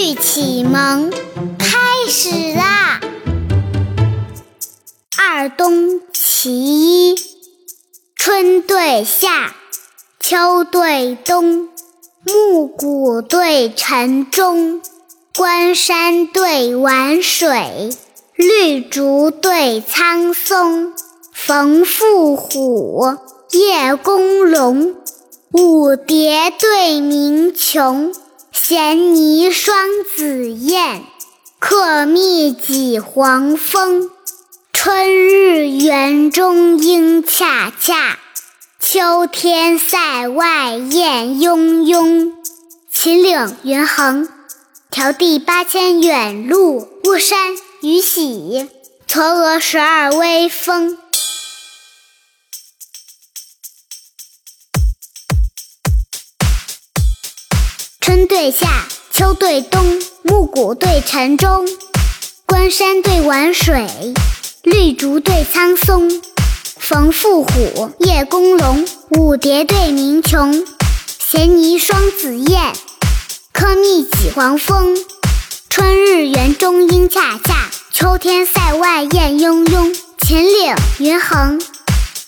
语启蒙开始啦！二冬其一，春对夏，秋对冬，暮鼓对晨钟，关山对晚水，绿竹对苍松，冯妇虎，叶公龙，舞蝶对鸣琼。衔泥双紫燕，客蜜几黄蜂。春日园中莺恰恰，秋天塞外雁雍雍。秦岭云横，迢递八千远路，巫山雨洗，嵯峨十二微风。春对夏，秋对冬，暮鼓对晨钟，关山对晚水，绿竹对苍松，冯妇虎，叶公龙，舞蝶对鸣琼，衔泥双紫燕，客蜜几黄蜂。春日园中莺恰恰，秋天塞外雁雍雍。秦岭云横，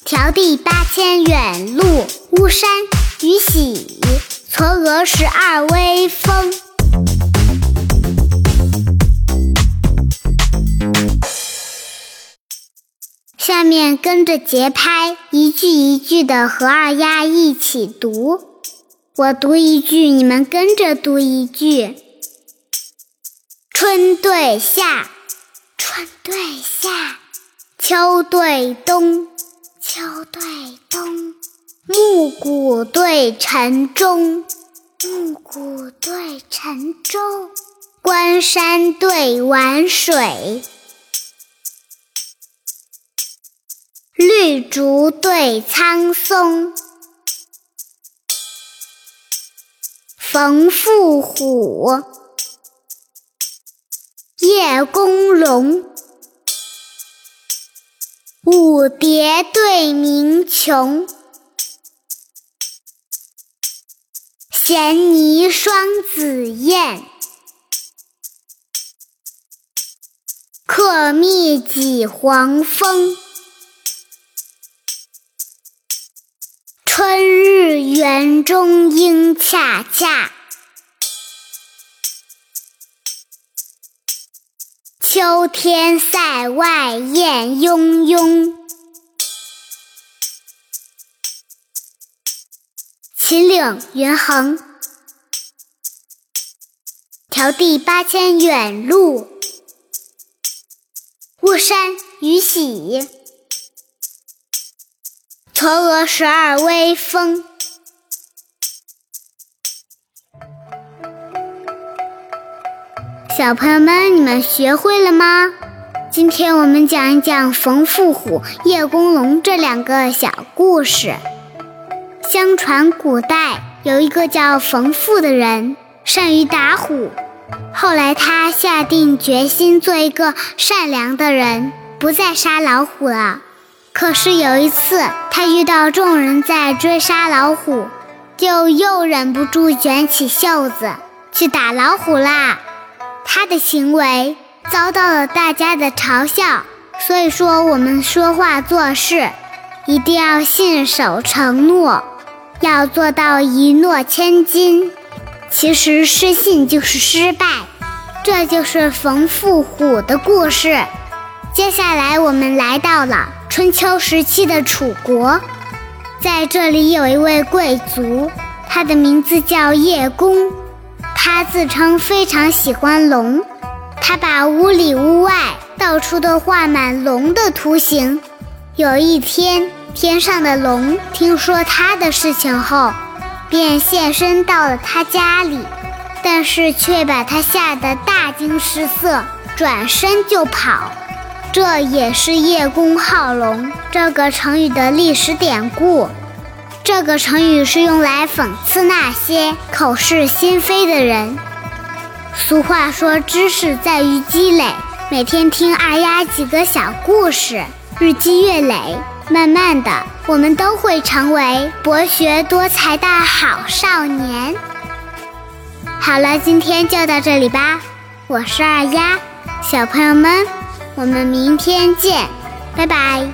迢递八千远路，巫山雨洗。嵯峨十二微风。下面跟着节拍，一句一句的和二丫一起读。我读一句，你们跟着读一句。春对夏，春对夏；秋对冬，秋对冬。暮鼓对晨钟，暮鼓对晨钟；关山对晚水，绿竹对苍松。冯妇虎，叶公龙，舞蝶对鸣琼。衔泥双紫燕，客蜜几黄蜂。春日园中莺恰恰，秋天塞外雁雍雍。秦岭云横，迢递八千远路，巫山雨洗，嵯峨十二微风。小朋友们，你们学会了吗？今天我们讲一讲冯妇虎、叶公龙这两个小故事。相传古代有一个叫冯父的人，善于打虎。后来他下定决心做一个善良的人，不再杀老虎了。可是有一次，他遇到众人在追杀老虎，就又忍不住卷起袖子去打老虎啦。他的行为遭到了大家的嘲笑。所以说，我们说话做事一定要信守承诺。要做到一诺千金，其实失信就是失败，这就是冯妇虎的故事。接下来我们来到了春秋时期的楚国，在这里有一位贵族，他的名字叫叶公，他自称非常喜欢龙，他把屋里屋外到处都画满龙的图形。有一天。天上的龙听说他的事情后，便现身到了他家里，但是却把他吓得大惊失色，转身就跑。这也是叶公好龙这个成语的历史典故。这个成语是用来讽刺那些口是心非的人。俗话说，知识在于积累。每天听二丫几个小故事，日积月累。慢慢的，我们都会成为博学多才的好少年。好了，今天就到这里吧。我是二丫，小朋友们，我们明天见，拜拜。